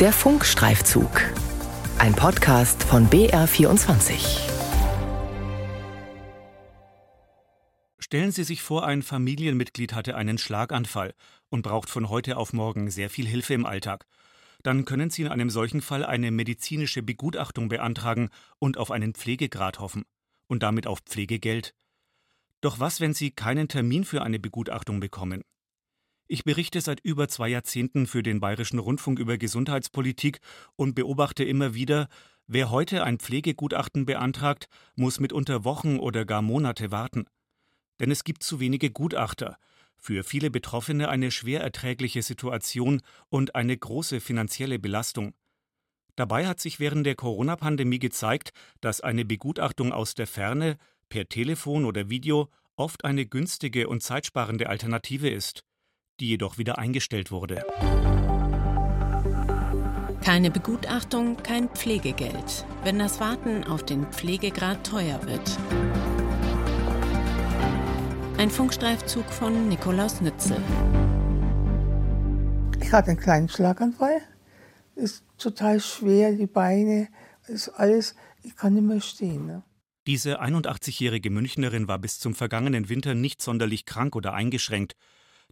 Der Funkstreifzug. Ein Podcast von BR24. Stellen Sie sich vor, ein Familienmitglied hatte einen Schlaganfall und braucht von heute auf morgen sehr viel Hilfe im Alltag. Dann können Sie in einem solchen Fall eine medizinische Begutachtung beantragen und auf einen Pflegegrad hoffen und damit auf Pflegegeld. Doch was, wenn Sie keinen Termin für eine Begutachtung bekommen? Ich berichte seit über zwei Jahrzehnten für den Bayerischen Rundfunk über Gesundheitspolitik und beobachte immer wieder, wer heute ein Pflegegutachten beantragt, muss mitunter Wochen oder gar Monate warten. Denn es gibt zu wenige Gutachter, für viele Betroffene eine schwer erträgliche Situation und eine große finanzielle Belastung. Dabei hat sich während der Corona-Pandemie gezeigt, dass eine Begutachtung aus der Ferne, per Telefon oder Video, oft eine günstige und zeitsparende Alternative ist die jedoch wieder eingestellt wurde. Keine Begutachtung, kein Pflegegeld, wenn das Warten auf den Pflegegrad teuer wird. Ein Funkstreifzug von Nikolaus Nützel. Ich hatte einen kleinen Schlaganfall. Ist total schwer, die Beine, ist alles. Ich kann nicht mehr stehen. Ne? Diese 81-jährige Münchnerin war bis zum vergangenen Winter nicht sonderlich krank oder eingeschränkt.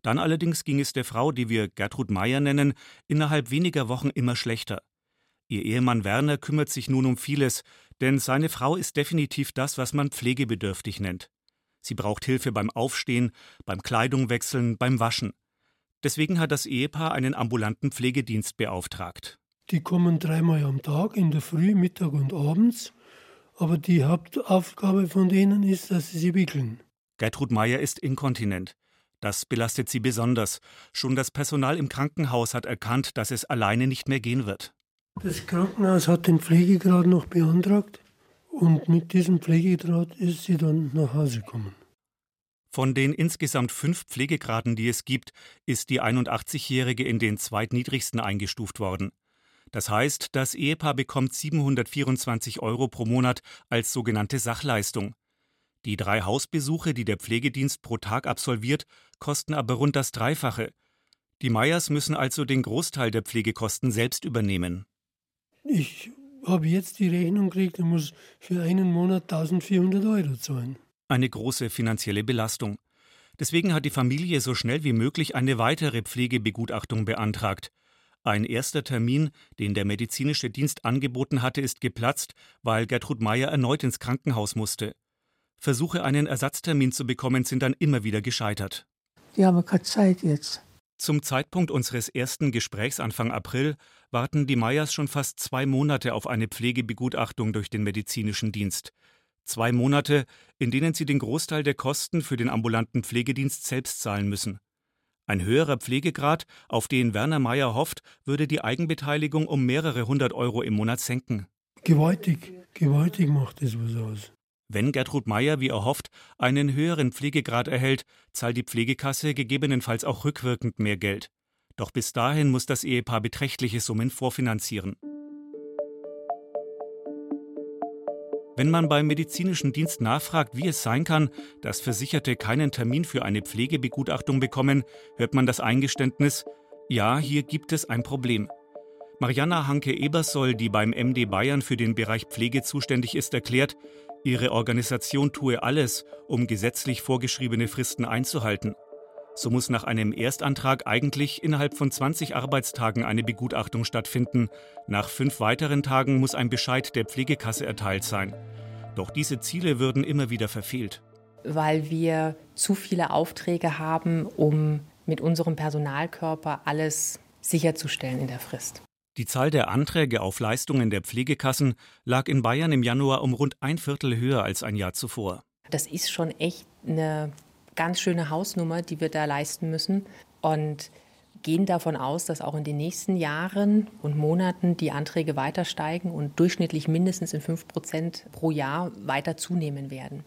Dann allerdings ging es der Frau, die wir Gertrud Meyer nennen, innerhalb weniger Wochen immer schlechter. Ihr Ehemann Werner kümmert sich nun um vieles, denn seine Frau ist definitiv das, was man pflegebedürftig nennt. Sie braucht Hilfe beim Aufstehen, beim Kleidungwechseln, beim Waschen. Deswegen hat das Ehepaar einen ambulanten Pflegedienst beauftragt. Die kommen dreimal am Tag, in der Früh, Mittag und abends. Aber die Hauptaufgabe von denen ist, dass sie sie wickeln. Gertrud Meyer ist inkontinent. Das belastet sie besonders. Schon das Personal im Krankenhaus hat erkannt, dass es alleine nicht mehr gehen wird. Das Krankenhaus hat den Pflegegrad noch beantragt und mit diesem Pflegegrad ist sie dann nach Hause gekommen. Von den insgesamt fünf Pflegegraden, die es gibt, ist die 81-Jährige in den zweitniedrigsten eingestuft worden. Das heißt, das Ehepaar bekommt 724 Euro pro Monat als sogenannte Sachleistung. Die drei Hausbesuche, die der Pflegedienst pro Tag absolviert, kosten aber rund das Dreifache. Die Meyers müssen also den Großteil der Pflegekosten selbst übernehmen. Ich habe jetzt die Rechnung gekriegt und muss für einen Monat 1400 Euro zahlen. Eine große finanzielle Belastung. Deswegen hat die Familie so schnell wie möglich eine weitere Pflegebegutachtung beantragt. Ein erster Termin, den der medizinische Dienst angeboten hatte, ist geplatzt, weil Gertrud Meyer erneut ins Krankenhaus musste. Versuche, einen Ersatztermin zu bekommen, sind dann immer wieder gescheitert. Die haben keine Zeit jetzt. Zum Zeitpunkt unseres ersten Gesprächs Anfang April warten die Meyers schon fast zwei Monate auf eine Pflegebegutachtung durch den medizinischen Dienst. Zwei Monate, in denen sie den Großteil der Kosten für den ambulanten Pflegedienst selbst zahlen müssen. Ein höherer Pflegegrad, auf den Werner Meyer hofft, würde die Eigenbeteiligung um mehrere hundert Euro im Monat senken. Gewaltig, gewaltig macht das was aus. Wenn Gertrud Meyer, wie erhofft, einen höheren Pflegegrad erhält, zahlt die Pflegekasse gegebenenfalls auch rückwirkend mehr Geld. Doch bis dahin muss das Ehepaar beträchtliche Summen vorfinanzieren. Wenn man beim medizinischen Dienst nachfragt, wie es sein kann, dass Versicherte keinen Termin für eine Pflegebegutachtung bekommen, hört man das Eingeständnis, ja, hier gibt es ein Problem. Mariana Hanke-Ebersoll, die beim MD Bayern für den Bereich Pflege zuständig ist, erklärt, Ihre Organisation tue alles, um gesetzlich vorgeschriebene Fristen einzuhalten. So muss nach einem Erstantrag eigentlich innerhalb von 20 Arbeitstagen eine Begutachtung stattfinden. Nach fünf weiteren Tagen muss ein Bescheid der Pflegekasse erteilt sein. Doch diese Ziele würden immer wieder verfehlt. Weil wir zu viele Aufträge haben, um mit unserem Personalkörper alles sicherzustellen in der Frist. Die Zahl der Anträge auf Leistungen der Pflegekassen lag in Bayern im Januar um rund ein Viertel höher als ein Jahr zuvor. Das ist schon echt eine ganz schöne Hausnummer, die wir da leisten müssen. Und gehen davon aus, dass auch in den nächsten Jahren und Monaten die Anträge weiter steigen und durchschnittlich mindestens in 5 Prozent pro Jahr weiter zunehmen werden.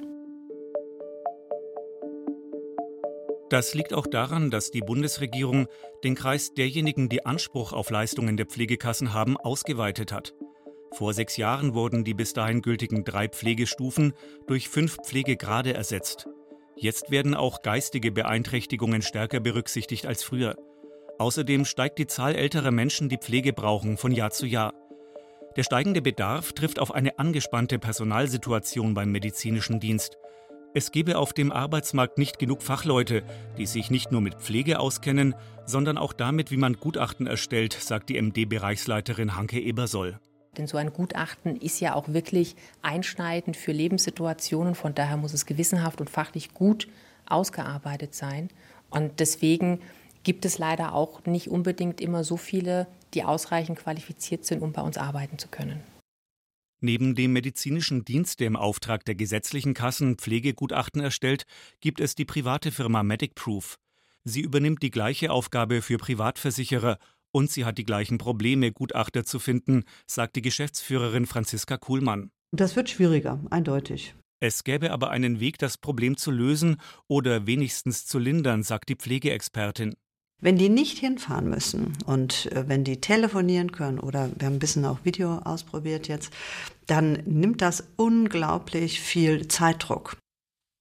Das liegt auch daran, dass die Bundesregierung den Kreis derjenigen, die Anspruch auf Leistungen der Pflegekassen haben, ausgeweitet hat. Vor sechs Jahren wurden die bis dahin gültigen drei Pflegestufen durch fünf Pflegegrade ersetzt. Jetzt werden auch geistige Beeinträchtigungen stärker berücksichtigt als früher. Außerdem steigt die Zahl älterer Menschen, die Pflege brauchen, von Jahr zu Jahr. Der steigende Bedarf trifft auf eine angespannte Personalsituation beim medizinischen Dienst. Es gebe auf dem Arbeitsmarkt nicht genug Fachleute, die sich nicht nur mit Pflege auskennen, sondern auch damit, wie man Gutachten erstellt, sagt die MD-Bereichsleiterin Hanke Ebersoll. Denn so ein Gutachten ist ja auch wirklich einschneidend für Lebenssituationen. Von daher muss es gewissenhaft und fachlich gut ausgearbeitet sein. Und deswegen gibt es leider auch nicht unbedingt immer so viele, die ausreichend qualifiziert sind, um bei uns arbeiten zu können. Neben dem medizinischen Dienst, der im Auftrag der gesetzlichen Kassen Pflegegutachten erstellt, gibt es die private Firma MedicProof. Sie übernimmt die gleiche Aufgabe für Privatversicherer und sie hat die gleichen Probleme, Gutachter zu finden, sagt die Geschäftsführerin Franziska Kuhlmann. Das wird schwieriger, eindeutig. Es gäbe aber einen Weg, das Problem zu lösen oder wenigstens zu lindern, sagt die Pflegeexpertin. Wenn die nicht hinfahren müssen und äh, wenn die telefonieren können oder wir haben ein bisschen auch Video ausprobiert jetzt, dann nimmt das unglaublich viel Zeitdruck.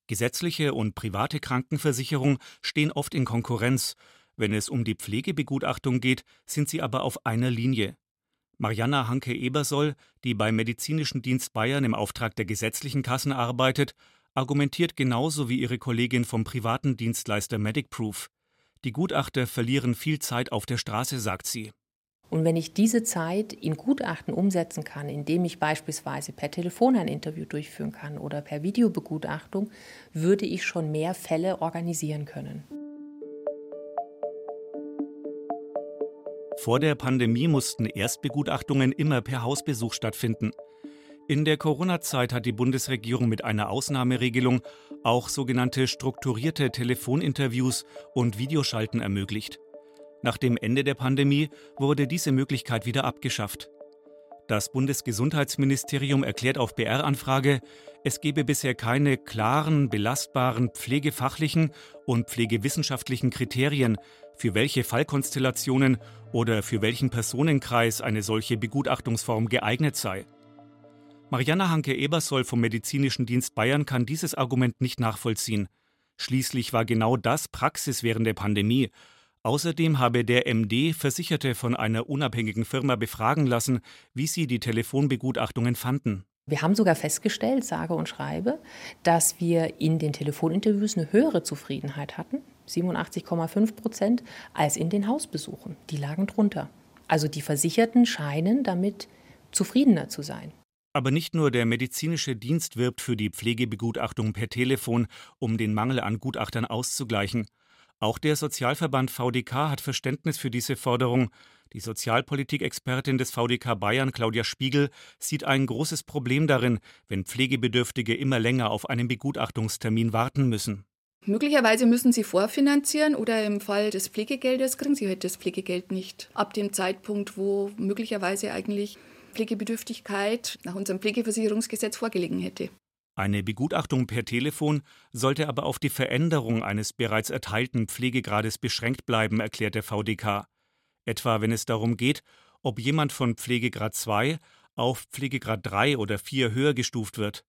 Gesetzliche und private Krankenversicherung stehen oft in Konkurrenz. Wenn es um die Pflegebegutachtung geht, sind sie aber auf einer Linie. Marianna Hanke-Ebersoll, die beim Medizinischen Dienst Bayern im Auftrag der gesetzlichen Kassen arbeitet, argumentiert genauso wie ihre Kollegin vom privaten Dienstleister MedicProof. Die Gutachter verlieren viel Zeit auf der Straße, sagt sie. Und wenn ich diese Zeit in Gutachten umsetzen kann, indem ich beispielsweise per Telefon ein Interview durchführen kann oder per Videobegutachtung, würde ich schon mehr Fälle organisieren können. Vor der Pandemie mussten Erstbegutachtungen immer per Hausbesuch stattfinden. In der Corona-Zeit hat die Bundesregierung mit einer Ausnahmeregelung auch sogenannte strukturierte Telefoninterviews und Videoschalten ermöglicht. Nach dem Ende der Pandemie wurde diese Möglichkeit wieder abgeschafft. Das Bundesgesundheitsministerium erklärt auf BR-Anfrage, es gebe bisher keine klaren, belastbaren pflegefachlichen und pflegewissenschaftlichen Kriterien, für welche Fallkonstellationen oder für welchen Personenkreis eine solche Begutachtungsform geeignet sei. Marianna Hanke-Ebersoll vom Medizinischen Dienst Bayern kann dieses Argument nicht nachvollziehen. Schließlich war genau das Praxis während der Pandemie. Außerdem habe der MD Versicherte von einer unabhängigen Firma befragen lassen, wie sie die Telefonbegutachtungen fanden. Wir haben sogar festgestellt, sage und schreibe, dass wir in den Telefoninterviews eine höhere Zufriedenheit hatten, 87,5 Prozent, als in den Hausbesuchen. Die lagen drunter. Also die Versicherten scheinen damit zufriedener zu sein. Aber nicht nur der medizinische Dienst wirbt für die Pflegebegutachtung per Telefon, um den Mangel an Gutachtern auszugleichen. Auch der Sozialverband VDK hat Verständnis für diese Forderung. Die Sozialpolitikexpertin des VDK Bayern, Claudia Spiegel, sieht ein großes Problem darin, wenn Pflegebedürftige immer länger auf einen Begutachtungstermin warten müssen. Möglicherweise müssen sie vorfinanzieren oder im Fall des Pflegegeldes kriegen sie halt das Pflegegeld nicht. Ab dem Zeitpunkt, wo möglicherweise eigentlich Pflegebedürftigkeit nach unserem Pflegeversicherungsgesetz vorgelegen hätte. Eine Begutachtung per Telefon sollte aber auf die Veränderung eines bereits erteilten Pflegegrades beschränkt bleiben, erklärt der VDK. Etwa wenn es darum geht, ob jemand von Pflegegrad 2 auf Pflegegrad 3 oder 4 höher gestuft wird.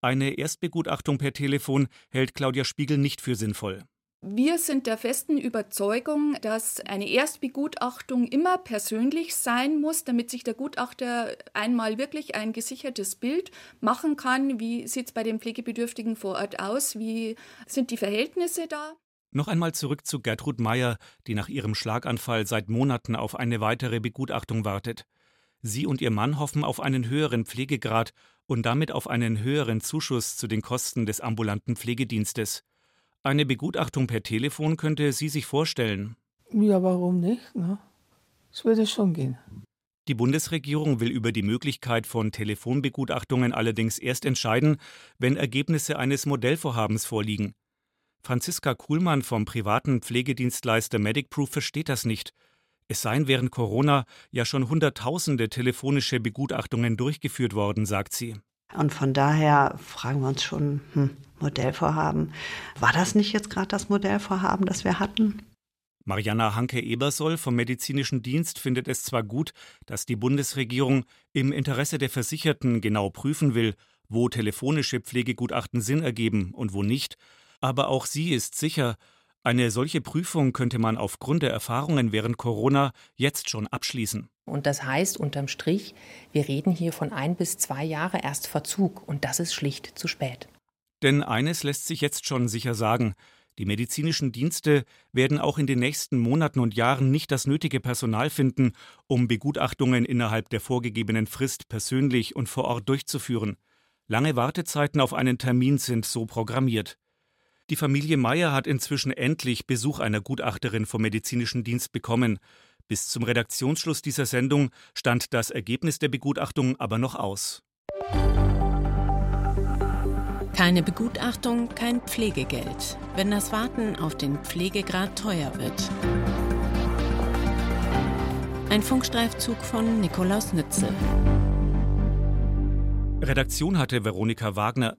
Eine Erstbegutachtung per Telefon hält Claudia Spiegel nicht für sinnvoll. Wir sind der festen Überzeugung, dass eine Erstbegutachtung immer persönlich sein muss, damit sich der Gutachter einmal wirklich ein gesichertes Bild machen kann. Wie sieht es bei den Pflegebedürftigen vor Ort aus? Wie sind die Verhältnisse da? Noch einmal zurück zu Gertrud Meyer, die nach ihrem Schlaganfall seit Monaten auf eine weitere Begutachtung wartet. Sie und ihr Mann hoffen auf einen höheren Pflegegrad und damit auf einen höheren Zuschuss zu den Kosten des ambulanten Pflegedienstes. Eine Begutachtung per Telefon könnte sie sich vorstellen. Ja, warum nicht? Ne? Es würde schon gehen. Die Bundesregierung will über die Möglichkeit von Telefonbegutachtungen allerdings erst entscheiden, wenn Ergebnisse eines Modellvorhabens vorliegen. Franziska Kuhlmann vom privaten Pflegedienstleister MedicProof versteht das nicht. Es seien während Corona ja schon Hunderttausende telefonische Begutachtungen durchgeführt worden, sagt sie. Und von daher fragen wir uns schon, hm, Modellvorhaben. War das nicht jetzt gerade das Modellvorhaben, das wir hatten? Mariana Hanke-Ebersoll vom Medizinischen Dienst findet es zwar gut, dass die Bundesregierung im Interesse der Versicherten genau prüfen will, wo telefonische Pflegegutachten Sinn ergeben und wo nicht, aber auch sie ist sicher, Eine solche Prüfung könnte man aufgrund der Erfahrungen während Corona jetzt schon abschließen. Und das heißt unterm Strich, wir reden hier von ein bis zwei Jahre erst Verzug und das ist schlicht zu spät. Denn eines lässt sich jetzt schon sicher sagen, die medizinischen Dienste werden auch in den nächsten Monaten und Jahren nicht das nötige Personal finden, um Begutachtungen innerhalb der vorgegebenen Frist persönlich und vor Ort durchzuführen. Lange Wartezeiten auf einen Termin sind so programmiert. Die Familie Meyer hat inzwischen endlich Besuch einer Gutachterin vom medizinischen Dienst bekommen. Bis zum Redaktionsschluss dieser Sendung stand das Ergebnis der Begutachtung aber noch aus. Keine Begutachtung, kein Pflegegeld, wenn das Warten auf den Pflegegrad teuer wird. Ein Funkstreifzug von Nikolaus Nütze. Redaktion hatte Veronika Wagner.